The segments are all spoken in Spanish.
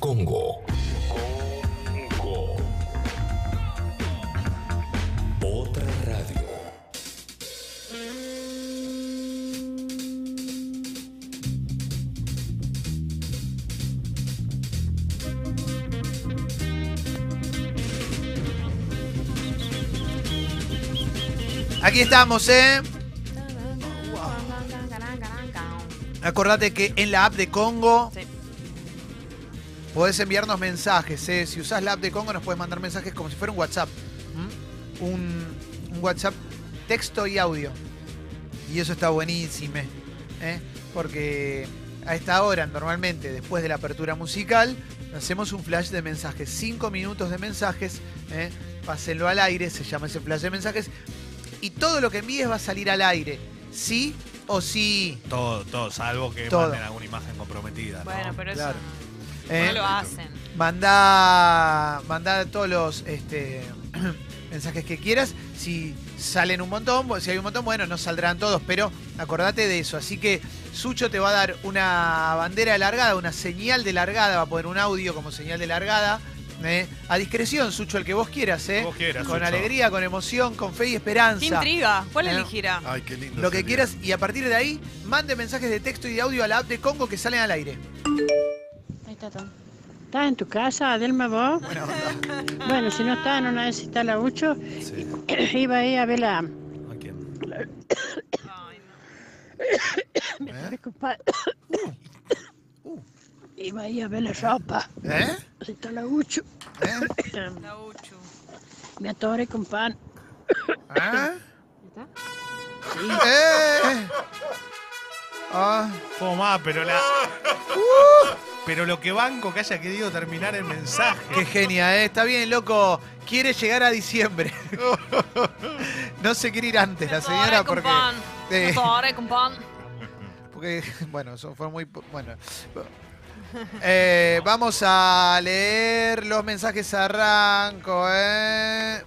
Congo. Congo. Otra radio. Aquí estamos, ¿eh? Acordate que en la app de Congo Sí. Podés enviarnos mensajes, ¿eh? Si usás la app de Congo nos puedes mandar mensajes como si fuera un WhatsApp. Un, un WhatsApp texto y audio. Y eso está buenísimo, ¿eh? Porque a esta hora, normalmente, después de la apertura musical, hacemos un flash de mensajes. Cinco minutos de mensajes, ¿eh? Pásenlo al aire, se llama ese flash de mensajes. Y todo lo que envíes va a salir al aire. Sí o sí. Todo, todo, salvo que Todo. manden alguna imagen comprometida. ¿no? Bueno, pero Claro. eso ¿eh? no lo hacen. Mandá, mandá todos los este, mensajes que quieras. Si salen un montón, si hay un montón, bueno, no saldrán todos, pero acordate de eso. Así que Sucho te va a dar una bandera de largada, una señal de largada, va a poner un audio como señal de largada. ¿eh? A discreción, Sucho, el que vos quieras, ¿eh? Vos quieras, con Sucho. alegría, con emoción, con fe y esperanza. ¿Qué intriga? ¿Cuál Eh, elegirá? Ay, qué lindo. Lo que sería. quieras y a partir de ahí, mande mensajes de texto y de audio a la app de Congo que salen al aire. Ahí está todo. ¿Estás en tu casa, Adelma, vos? Buena onda. Bueno, si no está en una vez está la Ucho, Sí. iba ahí a ver la... ¿A quién? Ay, no. Me paré, compadre. Iba ahí a ver la ropa. ¿Eh? Ahí está la Ucho. ¿Eh? La Uchu. Me atoré, compadre. ¿Eh? ¿Está? Sí. ¡Eh! Ah, Fue más, pero la. Pero lo que banco que haya querido terminar el mensaje. qué genia, ¿eh? Está bien, loco. Quiere llegar a diciembre. no se quiere ir antes la señora porque... eh, porque, bueno, eso fue muy... Bueno. Eh, vamos a leer los mensajes arranco, ¿eh?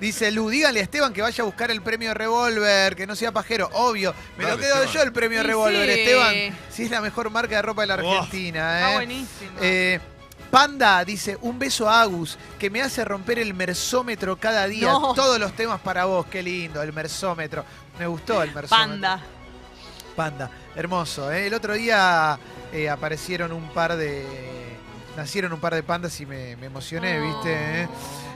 Dice Lu, dígale a Esteban que vaya a buscar el premio Revolver, que no sea pajero. Obvio, me lo quedo Esteban. yo el premio Y Revolver, sí. Esteban. Si es la mejor marca de ropa de la Oh, Argentina, Está ¿eh? buenísimo. Eh, Panda dice, un beso a Agus, que me hace romper el mersómetro cada día. No. Todos los temas para vos, qué lindo, el mersómetro. Me gustó el mersómetro. Panda. Panda, hermoso. ¿eh? El otro día eh, aparecieron un par de... Nacieron un par de pandas y me, me emocioné, ¿viste? ¿eh?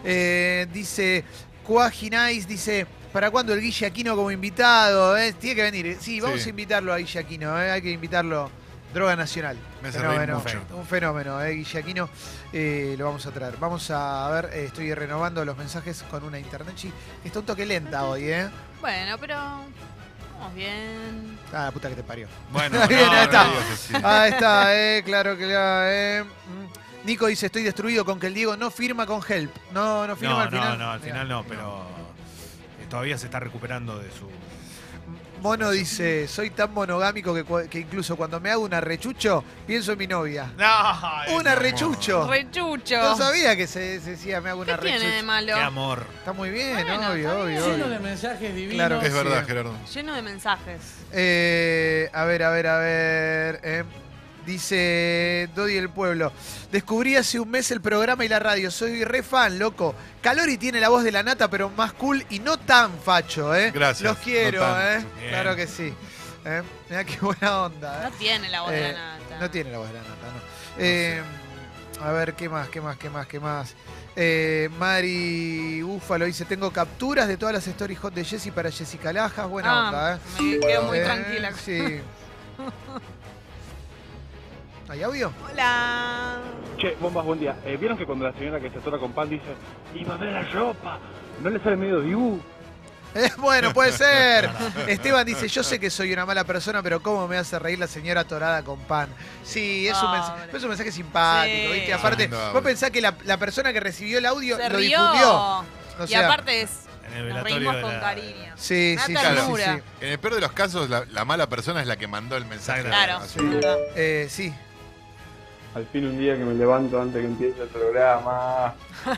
Eh, dice, Cuajinais dice, ¿para cuándo el Guille Aquino como invitado? eh? Tiene que venir. Sí, vamos Sí. a invitarlo a Guille Aquino, ¿eh? hay que invitarlo. Droga Nacional. Me hace reír Fenómeno, mucho. un fenómeno, ¿eh? Guille Aquino. eh, lo vamos a traer. Vamos a ver, eh, estoy renovando los mensajes con una internet. chi- Está un toque lenta hoy, ¿eh? Bueno, pero. Vamos bien. Ah, la puta que te parió. Bueno, Bien, ahí no, está. no. Ahí está, eh, claro que la, eh. Mm. Nico dice, estoy destruido con que el Diego no firma con Help. No, no firma No, al final. no, no, al final no, pero. eh, Todavía se está recuperando de su. Mono dice, soy tan monogámico que, cua- que incluso cuando me hago una rechucho, pienso en mi novia. ¡No! ¡Una rechucho! Rechucho. No sabía que se, se decía, me hago ¿Qué una tiene de rechucho. malo? ¡Qué amor! Está muy bien, Bueno, obvio, está obvio. Lleno de mensajes divinos. Claro que Es sí, verdad. Gerardo. Lleno de mensajes. Eh, a ver, a ver, a ver. eh. Dice Dodi el Pueblo. Descubrí hace un mes el programa y la radio. Soy re fan, loco. Calori tiene la voz de la nata, pero más cool y no tan facho, ¿eh? Gracias, Los quiero, no. ¿eh? Bien. Claro que sí. ¿eh? Mirá qué buena onda, No ¿eh? tiene la voz de Eh, la nata. No tiene la voz de la nata, no. Eh, a ver, ¿qué más, qué más, qué más, qué más? Eh, Mari Búfalo dice, tengo capturas de todas las stories hot de Jessy para Jessica Lajas. Buena Ah, onda, ¿eh? Me quedo muy Eh, tranquila. Sí. ¿Hay audio? Hola. Che, bombas, buen día. Eh, ¿Vieron que cuando la señora que se atora con pan dice, y va a ver la ropa? ¿No le sale medio dibu? Eh, bueno, puede ser. Esteban dice, yo sé que soy una mala persona, pero cómo me hace reír la señora torada con pan. Sí, es un, mensaje, es un mensaje simpático, Sí. ¿viste? Aparte, Lindo vos pensás que la, la persona que recibió el audio Se lo rió. difundió. O y sea, aparte es. En el Nos velatorio reímos de con la- cariño. Sí, Una sí, sí, sí, ternura. sí. En el peor de los casos, la, la mala persona es la que mandó el mensaje. Claro, Así. verdad. Eh, sí. Al fin un día que me levanto antes que empiece el programa.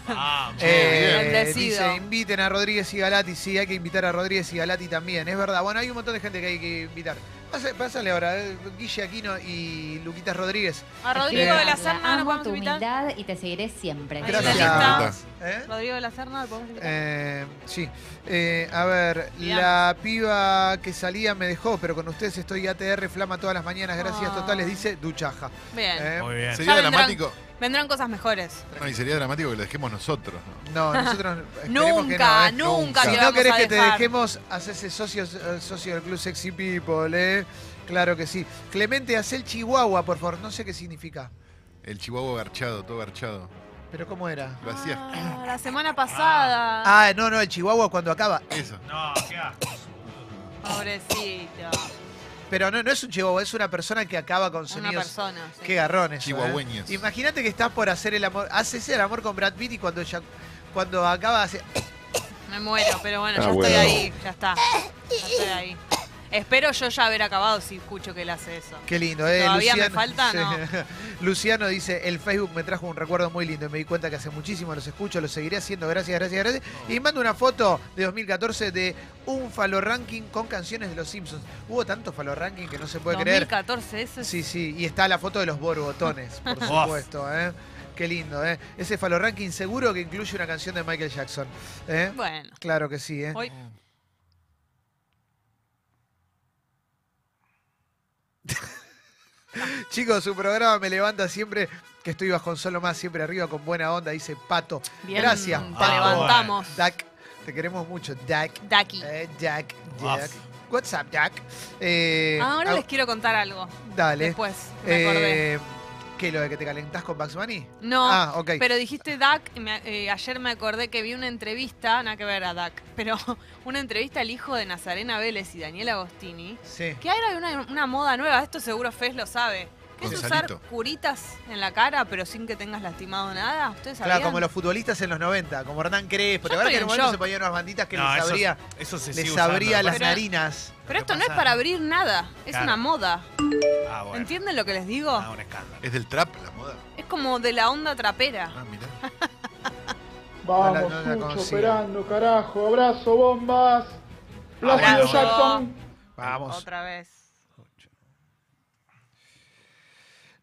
Ah, Eh, dice, inviten a Rodríguez y Galati. Sí, hay que invitar a Rodríguez y Galati también. Es verdad. Bueno, hay un montón de gente que hay que invitar. Pásale, pásale ahora, eh, Guille Aquino y Luquitas Rodríguez. A Rodrigo Eh, de la Serna Amo podemos tu invitar. humildad y te seguiré siempre. Ahí Gracias. está. Gracias. ¿Eh? Rodrigo de la Serna lo podemos invitar. Eh, sí. Eh, a ver, Bien. la piba que salía me dejó, pero con ustedes estoy ATR flama todas las mañanas. Gracias Ah. totales, dice Duchaja. Bien. Eh, Muy bien. Sería Ya vendrán. dramático. Vendrán cosas mejores. No, y sería dramático que lo dejemos nosotros, ¿no? No, nosotros esperemos que Nunca, no, ¿eh? nunca Si te no vamos querés a que te dejar. dejemos, hacerse socio, eh, socio del Club Sexy People, ¿eh? Claro que sí. Clemente, haz el chihuahua, por favor. No sé qué significa. El chihuahua garchado, todo garchado. Pero ¿cómo era? Lo. Ah, la semana pasada. Ah, no, no, el chihuahua cuando acaba. Eso. No, qué asco. Pobrecito. Pero no, no es un chihuahua, es una persona que acaba con Una sonidos. persona. sí. Qué garrones. Chihuahueños. Imagínate que estás por hacer el amor. Haces el amor con Brad Pitt y cuando ya, cuando acaba hace. Me muero, pero bueno, Ah, ya estoy ahí. Ya está. Ya estoy ahí. Espero yo ya haber acabado si escucho que él hace eso. Qué lindo, ¿eh? ¿Todavía me falta? No. Luciano dice, el Facebook me trajo un recuerdo muy lindo y me di cuenta que hace muchísimo los escucho, los seguiré haciendo, gracias, gracias, gracias. Y mando una foto de 2014 de un Falo Ranking con canciones de los Simpsons. Hubo tanto Falo Ranking que no se puede creer. 2014, eso es. Sí, sí, y está la foto de los borbotones, por supuesto, ¿eh? Qué lindo, ¿eh? Ese Falo Ranking seguro que incluye una canción de Michael Jackson. ¿eh? Bueno. Claro que sí, ¿eh? Hoy, Chicos, su programa me levanta siempre que estoy bajo solo más, siempre arriba con buena onda, dice Pato. bien. Gracias, Te Pato. levantamos. Dak, te queremos mucho, Dak. Daki. Eh, Jack. Jack. What's up, Jack? Eh, Ahora ah, les quiero contar algo. Dale. Después, me acordé. Eh, ¿Qué, lo de que te calentás con Bugs Bunny? No, Ah, ok. pero dijiste Duck y me- eh, ayer me acordé que vi una entrevista, nada que ver a Duck, pero una entrevista al hijo de Nazarena Vélez y Daniel Agostini, Sí. que ahora hay una, una moda nueva, esto seguro Fez lo sabe, que es usar Gonzalito. curitas en la cara pero sin que tengas lastimado nada. ¿Ustedes sabían? Claro, como los futbolistas en los 90, como Hernán Crespo. ¿Te Yo acuerdas que en en un momento shock. se ponían unas banditas que No, les abría, Eso se les sigue abría usando. las Pero- narinas? Pero ¿Qué esto no es para abrir nada, es Claro. una moda. Ah, bueno. ¿Entienden lo que les digo? Ah, un escándalo. Es del trap la moda. Es como de la onda trapera. Ah, mirá. No la- Vamos, no la Sucho, consigo. operando, carajo. Abrazo, bombas. Plácido Abrazo. Jackson. Vamos. Otra vez.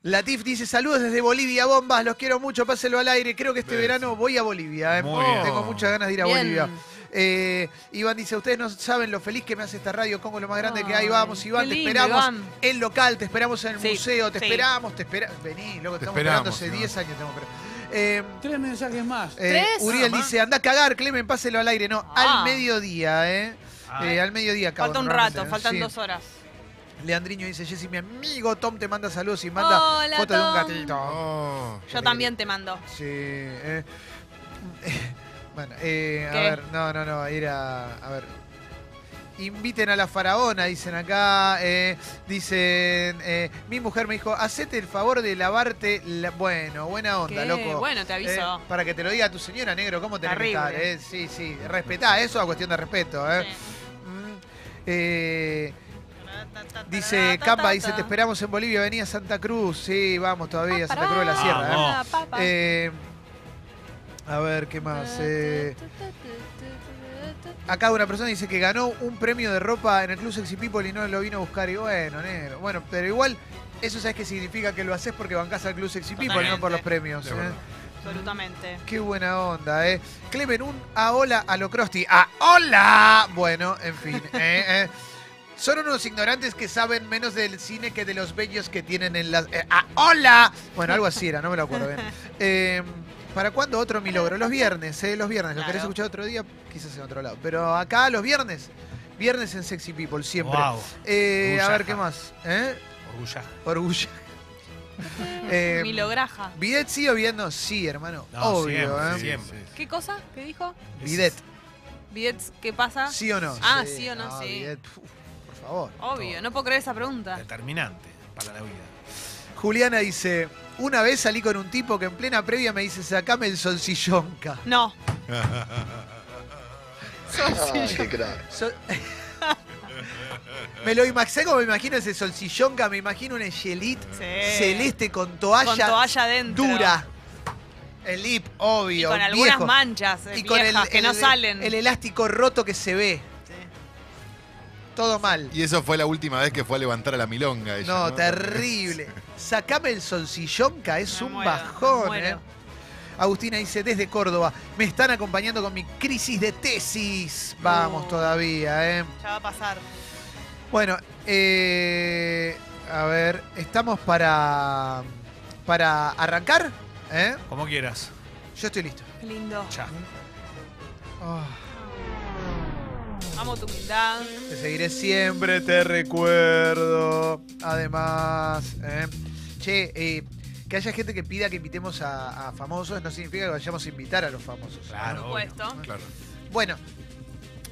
Latif dice saludos desde Bolivia, bombas, los quiero mucho, pásenlo al aire. Creo que este Beso. verano voy a Bolivia. eh. Muy bien. Tengo muchas ganas de ir a Bien. Bolivia. Eh, Iván dice, ustedes no saben lo feliz que me hace esta radio, Congo lo más grande que hay. Ay, Vamos, Iván, qué te lindo, esperamos Iván. en local, te esperamos en el Sí, museo, te sí. esperamos, te esperamos. Vení, loco, Te estamos esperamos, esperando hace Iván. 10 años. Estamos esperando. Eh, Tres mensajes más. eh, ¿Tres? Uriel dice, anda a cagar, Clemen, páselo al aire. No, Ah. al mediodía, ¿eh? Ah. Eh, al mediodía acabo Falta un rato, faltan Sí. dos horas. Leandriño dice, Jessy, mi amigo Tom te manda saludos y manda Hola, foto de un Tom. gatito. Oh. Yo también te mando. Sí. eh. bueno, eh, a ¿Qué? ver, no, no, no, era. A ver. Inviten a la faraona, dicen acá. eh, dicen. eh, mi mujer me dijo, hacete el favor de lavarte. la-". Bueno, buena onda, ¿Qué? loco. Bueno, te aviso. Eh, para que te lo diga tu señora, negro, ¿cómo tenés que Terrible. estar? eh? Sí, sí. Respetá, eso es cuestión de respeto, ¿eh? Sí. Mm, eh, Dice Camba, dice, te esperamos en Bolivia, venía a Santa Cruz. Sí, vamos todavía, Santa Cruz de la Sierra. ¿eh? Vamos. Eh, a ver, ¿qué más? Eh, acá una persona dice que ganó un premio de ropa en el Club Sexy People y no lo vino a buscar. Y bueno, negro. Bueno, pero igual, eso sabes qué significa que lo haces porque bancás al Club Sexy People, no por los premios. ¿eh? Absolutamente. Qué buena onda, ¿eh? Clemen, un a hola a lo Krusty. ¡A hola! Bueno, en fin. ¿eh? Son unos ignorantes que saben menos del cine que de los bellos que tienen en las... eh, ¡A hola! Bueno, algo así era, no me lo acuerdo bien. Eh, ¿Para cuándo otro mi logro? Los viernes, ¿eh? Los viernes. ¿Lo Claro. querés escuchar otro día? Quizás en otro lado. Pero acá los viernes. Viernes en Sexy People, siempre. Wow. Eh, a ver. ¿qué más? ¿Eh? Orgullo. Orgullo. eh, Milograja. ¿Bidet sí o bidet no? Sí, hermano. No, Obvio, siempre, ¿eh? Siempre. ¿Qué cosa? ¿Qué dijo? Bidet. ¿Bidets qué pasa? ¿Sí o no? Ah, sí o no, sí. bidet, favor. Obvio, no puedo creer esa pregunta. Determinante para la vida. Juliana dice, una vez salí con un tipo que en plena previa me dice, sacame el solsillonca. No. Sol- me lo imaginé como me imagino ese solsillonca, me imagino un Echelit Sí. celeste con toalla, Con toalla dura. El lip, Y obvio, con algunas viejo. manchas eh, y con el, viejas que no salen. el elástico roto que se ve. Todo mal. Y eso fue la última vez que fue a levantar a la milonga ella. No, ¿no? terrible. Sacame el solsillonca, es Me un muero, bajón. ¿eh? Agustina dice, desde Córdoba, me están acompañando con mi crisis de tesis. Vamos Uh. todavía, ¿eh? Ya va a pasar. Bueno, eh, a ver, estamos para, para arrancar, ¿eh? Como quieras. Yo estoy listo. Lindo. Ya. Ah, Amo tu humildad. te seguiré siempre, te recuerdo. Además, ¿eh? che, eh, que haya gente que pida que invitemos a, a famosos no significa que vayamos a invitar a los famosos. Claro. Por supuesto. Claro. Bueno,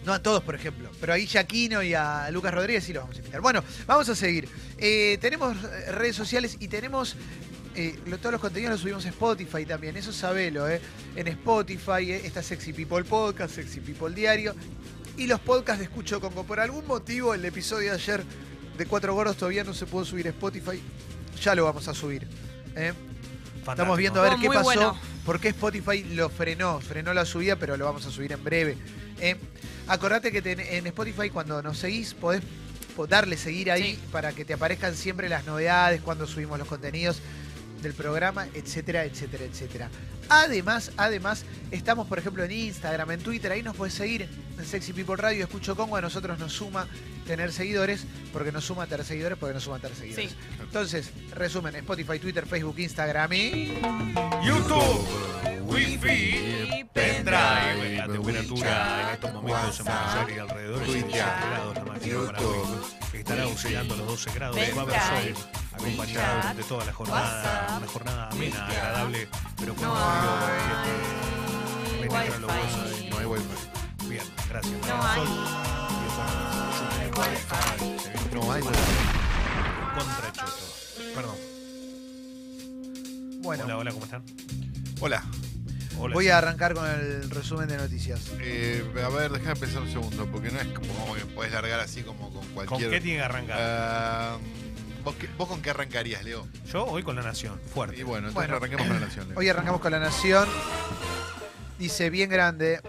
no a todos, por ejemplo, pero ahí Yaquino y a Lucas Rodríguez sí los vamos a invitar. Bueno, vamos a seguir. Eh, tenemos redes sociales y tenemos. eh, lo- todos los contenidos los subimos a Spotify también, eso sabelo, ¿eh? En Spotify eh, está Sexy People Podcast, Sexy People Diario y los podcasts de Escucho Congo. Por algún motivo, el episodio de ayer de Cuatro Gordos todavía no se pudo subir a Spotify. Ya lo vamos a subir. ¿eh? Estamos viendo a ver qué pasó. bueno. ¿Por qué Spotify lo frenó? Frenó la subida, pero lo vamos a subir en breve. Eh, acordate que te- en Spotify cuando nos seguís podés po- darle seguir ahí Sí. para que te aparezcan siempre las novedades, cuando subimos los contenidos del programa, etcétera, etcétera, etcétera. Además, además, estamos por ejemplo en Instagram, en Twitter, ahí nos puedes seguir en Sexy People Radio, Escucho Congo, a nosotros nos suma tener seguidores, porque nos suma tener seguidores, porque nos suma tener seguidores. Sí. Entonces, resumen, Spotify, Twitter, Facebook, Instagram y... YouTube, Wi-Fi, Y pendrive. La temperatura en estos momentos en Buenos Aires y alrededor de 17 grados. La máxima para hoy estará oscilando los 12 grados. Va a haber sol acompañado durante toda la jornada. Una jornada amena, agradable, pero con un No frío hay que penetra lo goza wifi. y no hay wifi. Bien, gracias. No hay. sol. Y eso, No hay. contra choto. Perdón. Bueno, Hola, hola, ¿cómo están? Hola. Hola. voy a arrancar con el resumen de noticias. Eh, a ver, déjame pensar un segundo, porque no es como que puedes largar así como con ¿Con cualquier. qué tiene que arrancar? Ah, ¿vos, qué- vos con qué arrancarías, Leo? Yo hoy con la Nación, Y fuerte. bueno, entonces Bueno. arranquemos con la nación. Leo. Hoy arrancamos con la Nación. Dice, bien grande,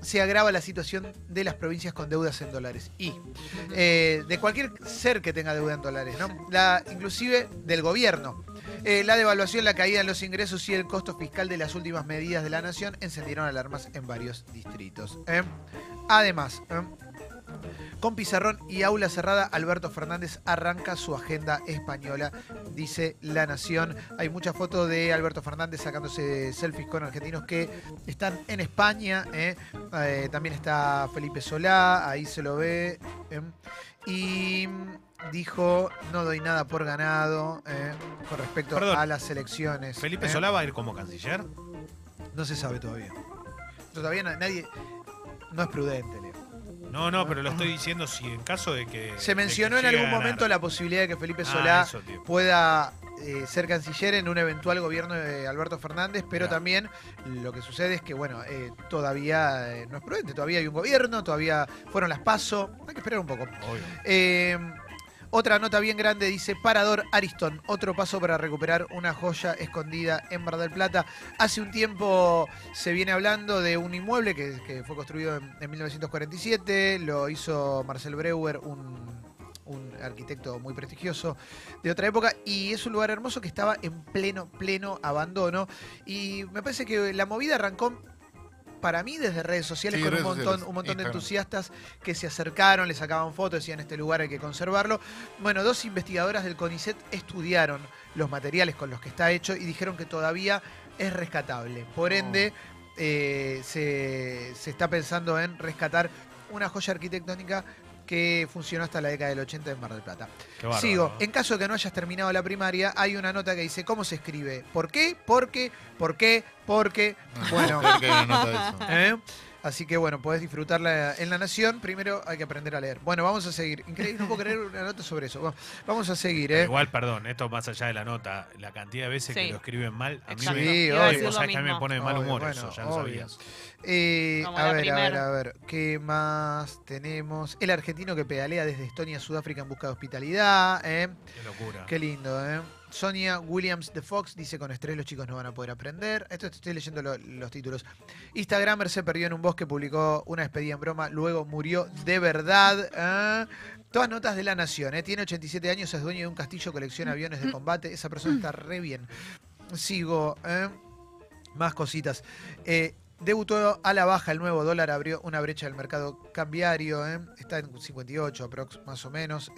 se agrava la situación de las provincias con deudas en dólares. Y eh, de cualquier ser que tenga deuda en dólares, ¿no? La, inclusive del gobierno. Eh, la devaluación, la caída en los ingresos y el costo fiscal de las últimas medidas de la Nación encendieron alarmas en varios distritos. ¿eh? Además, ¿eh? Con pizarrón y aula cerrada, Alberto Fernández arranca su agenda española, dice La Nación. Hay muchas fotos de Alberto Fernández sacándose selfies con argentinos que están en España. ¿eh? Eh, también está Felipe Solá, ahí se lo ve. ¿eh? Y mm, dijo, no doy nada por ganado con respecto Perdón. a las elecciones. ¿Felipe. Solá va a ir como canciller? No se sabe todavía. Todavía na- nadie... No es prudente. No, no, pero lo estoy diciendo si en caso de que. Se mencionó en algún momento la posibilidad de que Felipe Ah, Solá eso, pueda eh, ser canciller en un eventual gobierno de Alberto Fernández, pero Claro. también lo que sucede es que, bueno, eh, todavía eh, no es prudente, todavía hay un gobierno, todavía fueron las pasos, hay que esperar un poco. Obvio. Otra nota bien grande dice Parador Ariston, otro paso para recuperar una joya escondida en Mar del Plata. Hace un tiempo se viene hablando de un inmueble que, que fue construido en, en 1947, lo hizo Marcel Breuer, un, un arquitecto muy prestigioso de otra época, y es un lugar hermoso que estaba en pleno, pleno abandono. Y me parece que la movida arrancó para mí desde redes sociales Sí, con un montón, sociales, un montón de Instagram. entusiastas que se acercaron, le sacaban fotos, decían este lugar hay que conservarlo. Bueno, dos investigadoras del CONICET estudiaron los materiales con los que está hecho y dijeron que todavía es rescatable. Por ende, eh, se, se está pensando en rescatar una joya arquitectónica que funcionó hasta la década del 80 en Mar del Plata. Bárbaro. Sigo. En caso de que no hayas terminado la primaria, hay una nota que dice cómo se escribe. ¿Por qué? ¿Por qué? ¿Por qué? ¿Por qué? No, Bueno. una nota eso. ¿Eh? Así que bueno, podés disfrutarla en La Nación. Primero hay que aprender a leer. Bueno, vamos a seguir. Increíble, no puedo creer una nota sobre eso. Vamos a seguir, ¿eh? Igual, perdón, esto más allá de la nota, la cantidad de veces Sí. que lo escriben mal, a mí Exacto. me, Sí, obvio. sabés que a mí me pone de mal Obvio, humor bueno, eso, ya lo obvio. sabías. Eh, a ver, a ver, a ver. ¿Qué más tenemos? El argentino que pedalea desde Estonia a Sudáfrica en busca de hospitalidad. ¿eh? Qué locura. Qué lindo, ¿eh? Sonia Williams de Fox dice con estrés los chicos no van a poder aprender. Esto estoy leyendo lo- los títulos. Instagramer se perdió en un bosque, publicó una despedida en broma, luego murió de verdad. Ah, Todas notas de la nación. ¿eh? Tiene 87 años, es dueño de un castillo, colecciona aviones de combate. Esa persona está re bien. Sigo. ¿eh? Más cositas. Eh, debutó a la baja el nuevo dólar, abrió una brecha del mercado cambiario. ¿eh? Está en 58 aprox, más o menos.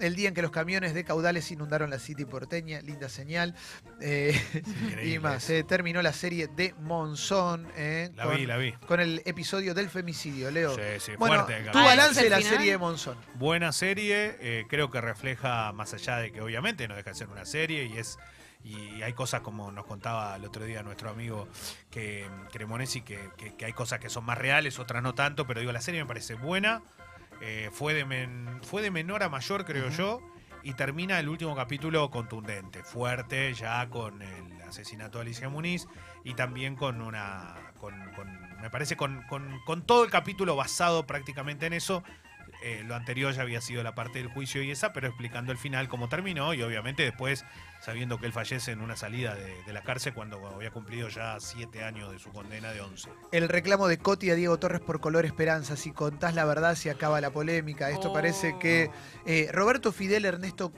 El día en que los camiones de caudales inundaron la City porteña, linda señal. Eh, y más. eh, terminó la serie de Monzón. ¿eh? La con, vi, la vi. con el episodio del femicidio, Leo. Sí, sí, Bueno, fuerte. tu Ah, capítulo. ¿ese balance de la final? serie de Monzón. buena serie, eh, creo que refleja más allá de que obviamente no deja de ser una serie y es y hay cosas como nos contaba el otro día nuestro amigo que Cremonesi que, que- que hay cosas que son más reales, otras no tanto, pero digo la serie me parece buena, eh, fue de men- fue de menor a mayor creo yo y termina el último capítulo contundente, fuerte ya con el asesinato de Alicia Muniz y también con una con, con- me parece con, con- con todo el capítulo basado prácticamente en eso eh, lo anterior ya había sido la parte del juicio y esa, pero explicando el final cómo terminó y obviamente después sabiendo que él fallece en una salida de, de la cárcel cuando había cumplido ya siete años de su condena de 11. El reclamo de Coti a Diego Torres por Color Esperanza. Si contás la verdad, se acaba la polémica. Esto Oh. parece que eh, Roberto Fidel Ernesto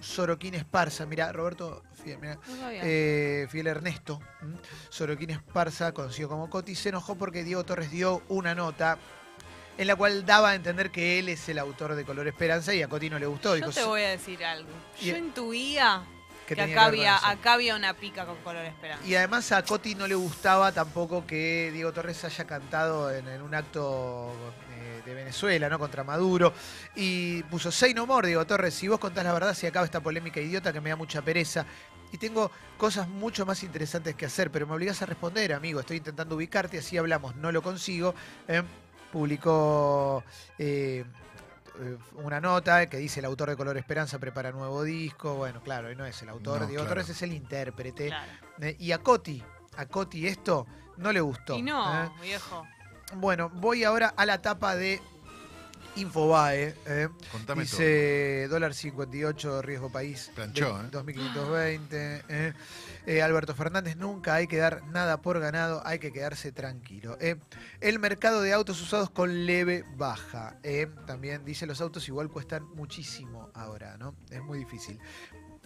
Soroquín Esparza, mira, Roberto Fidel, mirá, eh, Fidel Ernesto ¿m? Soroquín Esparza, conocido como Coti, se enojó porque Diego Torres dio una nota en la cual daba a entender que él es el autor de Color Esperanza y a Coti no le gustó. Yo Dijo, te voy a decir algo. Yo intuía que, acá, había, eso. acá había una pica con color esperanza. Y además a Coti no le gustaba tampoco que Diego Torres haya cantado en, en un acto eh, de Venezuela, ¿no? Contra Maduro. Y puso, say no more, Diego Torres, si vos contás la verdad se acaba esta polémica idiota que me da mucha pereza. Y tengo cosas mucho más interesantes que hacer, pero me obligás a responder, amigo. Estoy intentando ubicarte, así hablamos, no lo consigo. Eh, publicó eh, eh, una nota que dice el autor de Color Esperanza prepara nuevo disco. Bueno, claro, no es el autor. No, Diego claro. Torres es el intérprete. Claro. Eh, y a Coti, a Coti esto no le gustó. Y no, ¿eh? viejo. Bueno, voy ahora a la tapa de Infobae. eh. Contame Dice dólar 58, riesgo país. Planchó, de ¿eh? 2520. eh. Eh, Alberto Fernández, nunca hay que dar nada por ganado, hay que quedarse tranquilo. El mercado de autos usados con leve baja. También dice los autos igual cuestan muchísimo ahora, ¿no? Es muy difícil.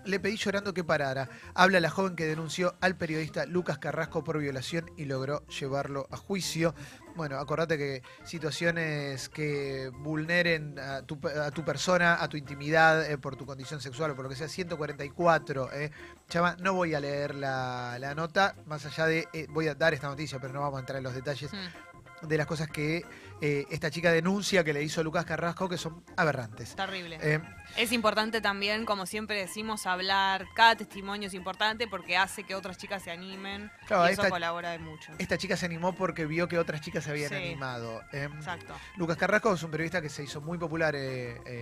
Le pedí llorando que parara. Habla la joven que denunció al periodista Lucas Carrasco por violación y logró llevarlo a juicio. Bueno, acordate que situaciones que vulneren a tu, a tu persona, a tu intimidad, eh, por tu condición sexual o por lo que sea, 144. Eh. Chama, no voy a leer la, la nota, más allá de, eh, voy a dar esta noticia, pero no vamos a entrar en los detalles Mm, de las cosas que eh, esta chica denuncia que le hizo Lucas Carrasco, que son aberrantes. terrible. Eh, Es importante también, como siempre decimos, hablar. Cada testimonio es importante porque hace que otras chicas se animen. Claro, y eso esta- colabora de mucho. esta chica se animó porque vio que otras chicas se habían Sí. animado. Eh, Exacto. Lucas Carrasco es un periodista que se hizo muy popular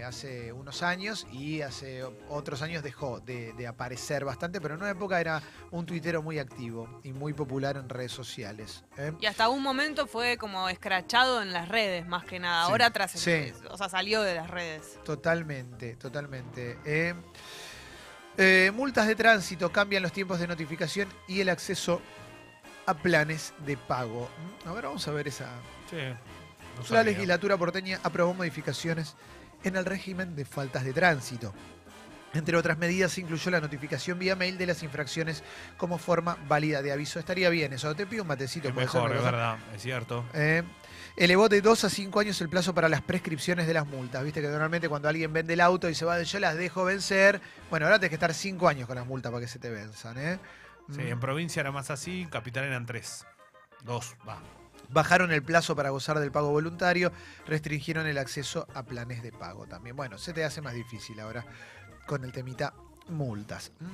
hace unos años y hace otros años dejó de, de aparecer bastante, pero en una época era un tuitero muy activo y muy popular en redes sociales. Y hasta un momento fue como escrachado en las redes, más que nada. Sí. Ahora tras Sí. o sea, salió de las redes. Totalmente, totalmente. eh. Eh, multas de tránsito cambian los tiempos de notificación y el acceso a planes de pago. A ver, vamos a ver esa. Sí, no La legislatura porteña aprobó modificaciones en el régimen de faltas de tránsito. Entre otras medidas, se incluyó la notificación vía mail de las infracciones como forma válida de aviso. Estaría bien eso. Te pido un matecito. Es ¿puede ser, mejor, es verdad, es cierto. Eh, elevó de 2 a 5 años el plazo para las prescripciones de las multas. Viste que normalmente cuando alguien vende el auto y se va, yo las dejo vencer. Bueno, ahora tenés que estar 5 años con las multas para que se te venzan. ¿eh? Sí, Mm. en provincia era más así, en capital eran tres. Dos, va. Bajaron el plazo para gozar del pago voluntario, restringieron el acceso a planes de pago también. Bueno, se te hace más difícil ahora con el temita multas. ¿Mm?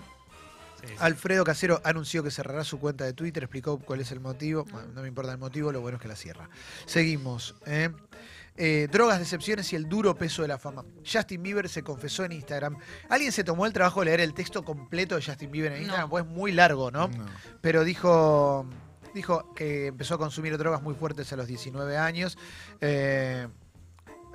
Alfredo Casero anunció que cerrará su cuenta de Twitter, explicó cuál es el motivo. Bueno, no me importa el motivo, lo bueno es que la cierra. Seguimos. ¿eh? Eh, drogas, decepciones y el duro peso de la fama. Justin Bieber se confesó en Instagram. ¿Alguien se tomó el trabajo de leer el texto completo de Justin Bieber en No. Instagram? Pues es muy largo, ¿no? No. Pero dijo, dijo que empezó a consumir drogas muy fuertes a los 19 años. Eh,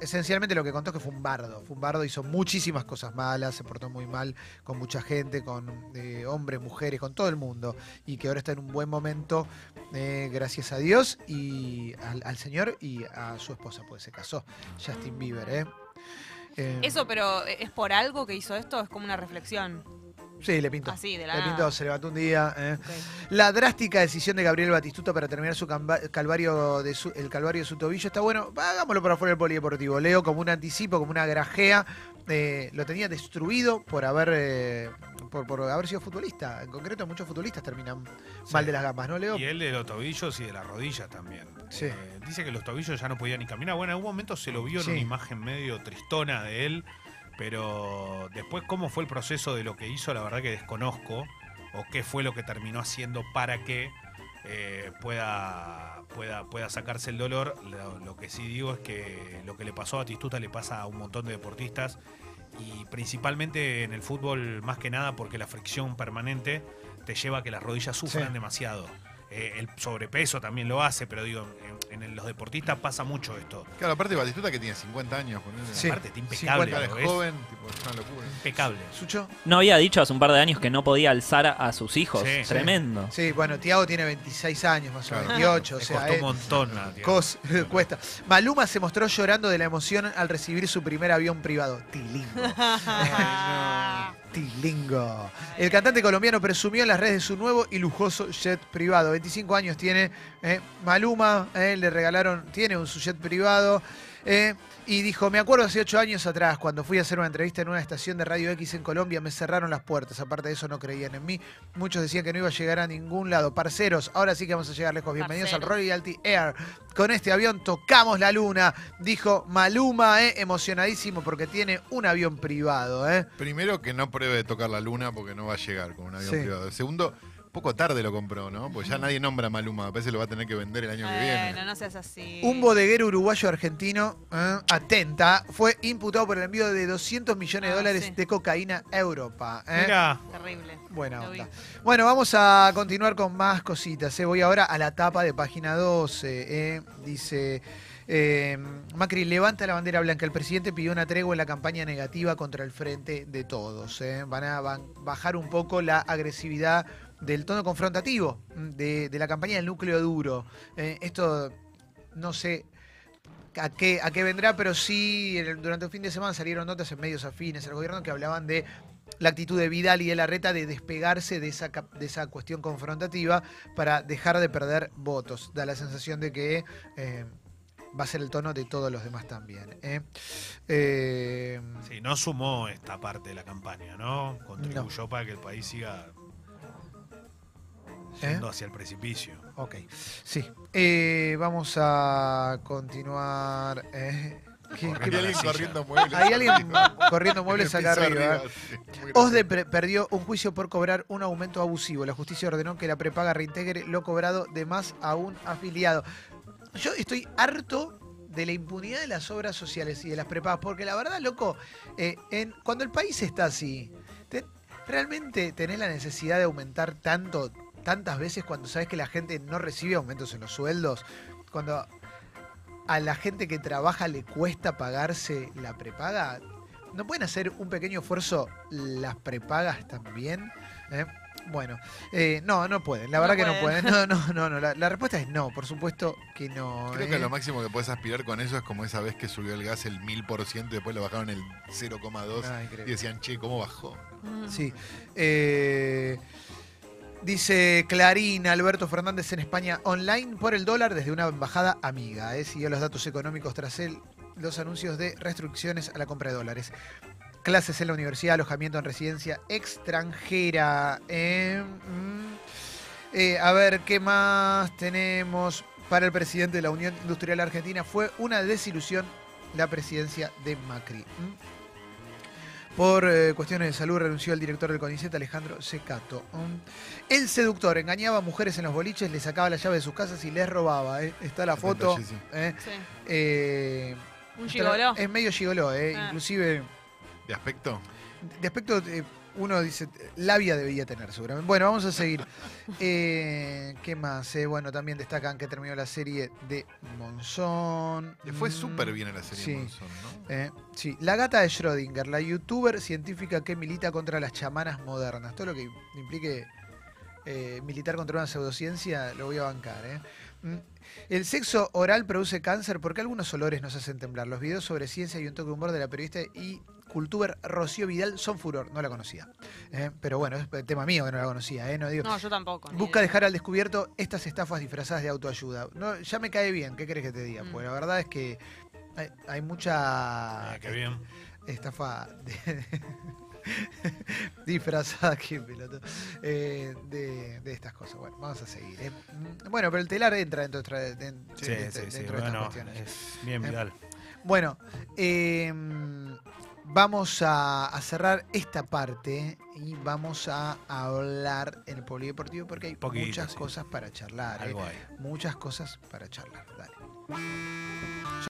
esencialmente lo que contó es que fue un bardo. Fue un bardo, hizo muchísimas cosas malas, se portó muy mal con mucha gente, con eh, hombres, mujeres, con todo el mundo. Y que ahora está en un buen momento, eh, gracias a Dios y al, al Señor y a su esposa, pues se casó, Justin Bieber, ¿eh? Eh, Eso, pero ¿es por algo que hizo esto? Es como una reflexión. Sí, le pintó. Así, de la Le nada. pintó, se levantó un día. ¿eh? Ok. La drástica decisión de Gabriel Batistuta para terminar su camba- calvario de su, el calvario de su tobillo está bueno. Hagámoslo para afuera del polideportivo. Leo como un anticipo, como una grajea. eh, lo tenía destruido por haber eh, por, por haber sido futbolista. En concreto, muchos futbolistas terminan mal de las gambas, ¿no, Leo? Y él de los tobillos y de las rodillas también. Sí. Eh, dice que los tobillos ya no podía ni caminar. Bueno, en algún momento se lo vio Sí. en una imagen medio tristona de él, pero después cómo fue el proceso de lo que hizo, la verdad que desconozco, o qué fue lo que terminó haciendo para que eh, pueda, pueda, pueda sacarse el dolor. Lo, lo que sí digo es que lo que le pasó a Batistuta le pasa a un montón de deportistas y principalmente en el fútbol más que nada porque la fricción permanente te lleva a que las rodillas sufran Sí. demasiado. Eh, el sobrepeso también lo hace, pero digo, en, en los deportistas pasa mucho esto. Claro, aparte Batistuta que tiene 50 años, ponele. Sí. Aparte, está impecable. Cara lo de ves, joven, tipo, es una locura. impecable. ¿Sucho? No había dicho hace un par de años que no podía alzar a, sus hijos. Sí. Tremendo. Sí, bueno, Tiago tiene 26 años, más o menos, Claro. 28. O sea, costó eh, un montón. Cos- cuesta. Maluma se mostró llorando de la emoción al recibir su primer avión privado. Tilingo. Tilingo. El cantante colombiano presumió en las redes de su nuevo y lujoso jet privado. 25 años tiene eh, Maluma, eh, le regalaron, tiene un su jet privado. eh, y dijo, me acuerdo hace ocho años atrás, cuando fui a hacer una entrevista en una estación de Radio X en Colombia, me cerraron las puertas. Aparte de eso, no creían en mí. Muchos decían que no iba a llegar a ningún lado. Parceros, ahora sí que vamos a llegar lejos. Bienvenidos al. Royalty Air. Con este avión tocamos la luna, dijo Maluma, eh, emocionadísimo porque tiene un avión privado. Eh. Primero, que no pruebe de tocar la luna porque no va a llegar con un avión Sí. privado. Segundo, poco tarde lo compró, ¿no? Pues ya nadie nombra a Maluma. Me parece que lo va a tener que vender el año que viene. Bueno, no seas así. Un bodeguero uruguayo argentino, eh, atenta, fue imputado por el envío de 200 millones de Ah, dólares sí. de cocaína a Europa. eh. Mirá, Terrible. Buena Lo vi. onda. Bueno, vamos a continuar con más cositas. eh. Voy ahora a la tapa de página 12. eh. Dice. eh, Macri levanta la bandera blanca. El presidente pidió una tregua en la campaña negativa contra el frente de todos. eh. Van a van- bajar un poco la agresividad del tono confrontativo mm, de, de la campaña del núcleo duro. Eh, esto no sé a qué, a qué vendrá, pero sí el- durante el fin de semana salieron notas en medios afines al gobierno que hablaban de la actitud de Vidal y de Larreta de despegarse de esa, de esa cuestión confrontativa para dejar de perder votos. Da la sensación de que eh, va a ser el tono de todos los demás también. ¿eh? Eh, sí, no sumó esta parte de la campaña, ¿no? Contribuyó para que el país siga yendo hacia el precipicio. ok, sí. Eh, vamos a continuar. eh. ¿Qué- Corriendo qué- Hay alguien corriendo muebles. Hay alguien corriendo muebles acá arriba. ¿eh? sí, OSDE perdió un juicio por cobrar un aumento abusivo. La justicia ordenó que la prepaga reintegre lo cobrado de más a un afiliado. Yo estoy harto de la impunidad de las obras sociales y de las prepagas, porque la verdad, loco, eh, en, cuando el país está así, te- ¿realmente tenés la necesidad de aumentar tanto, tantas veces cuando sabes que la gente no recibe aumentos en los sueldos? Cuando a la gente que trabaja le cuesta pagarse la prepaga, ¿no pueden hacer un pequeño esfuerzo las prepagas también? ¿Eh? Bueno, eh, no, no pueden, la No verdad que no pueden. No, no, no, no. La, la respuesta es no, por supuesto que no. Creo ¿eh? que lo máximo que puedes aspirar con eso es como esa vez que subió el gas el 1000% y después lo bajaron el 0,2 Ah, y decían, che, ¿cómo bajó? Mm. Sí. Eh, dice Clarín, Alberto Fernández en España online por el dólar desde una embajada amiga. Eh, siguió los datos económicos tras él, los anuncios de restricciones a la compra de dólares. Clases en la universidad, alojamiento en residencia extranjera. Eh, mm. Eh, a ver, ¿qué más tenemos? Para el presidente de la Unión Industrial Argentina fue una desilusión la presidencia de Macri. Por eh, cuestiones de salud renunció el director del CONICET, Alejandro Secato. ¿m? El seductor engañaba a mujeres en los boliches, les sacaba la llave de sus casas y les robaba. ¿eh? Está la foto. Sí, sí. ¿eh? Sí. Eh, Un gigoló. Es medio gigoló, ¿eh? Ah. inclusive ¿De aspecto? de aspecto eh, Uno dice, labia debía tener seguramente. Bueno, vamos a seguir. Eh, ¿Qué más? Eh, bueno, también destacan que terminó la serie de Monzón. Le fue Mm, súper bien a la serie sí. Monzón, ¿no? eh, sí, la gata de Schrödinger, la youtuber científica que milita contra las chamanas modernas. Todo lo que implique eh, militar contra una pseudociencia lo voy a bancar. ¿eh? Mm. El sexo oral produce cáncer porque algunos olores nos hacen temblar. Los videos sobre ciencia y un toque de humor de la periodista y cultuber Rocío Vidal son furor. No la conocía. ¿eh? Pero bueno, es tema mío que no la conocía. ¿eh? No digo. No, yo tampoco. Busca dejar al descubierto estas estafas disfrazadas de autoayuda. No, ya me cae bien, ¿qué querés que te diga? Mm. Pues la verdad es que hay, hay mucha Ah, qué bien. estafa de- disfrazada que pelotudo, eh, de, de estas cosas. Bueno, vamos a seguir. ¿eh? Bueno, pero el telar entra dentro, de- de- Sí, de- sí, sí. dentro de estas Bueno, cuestiones. es bien Eh. Bueno, eh, vamos a, a cerrar esta parte y vamos a hablar en el polideportivo porque hay Poquito, muchas cosas para charlar. Algo hay. Muchas cosas para charlar. Dale.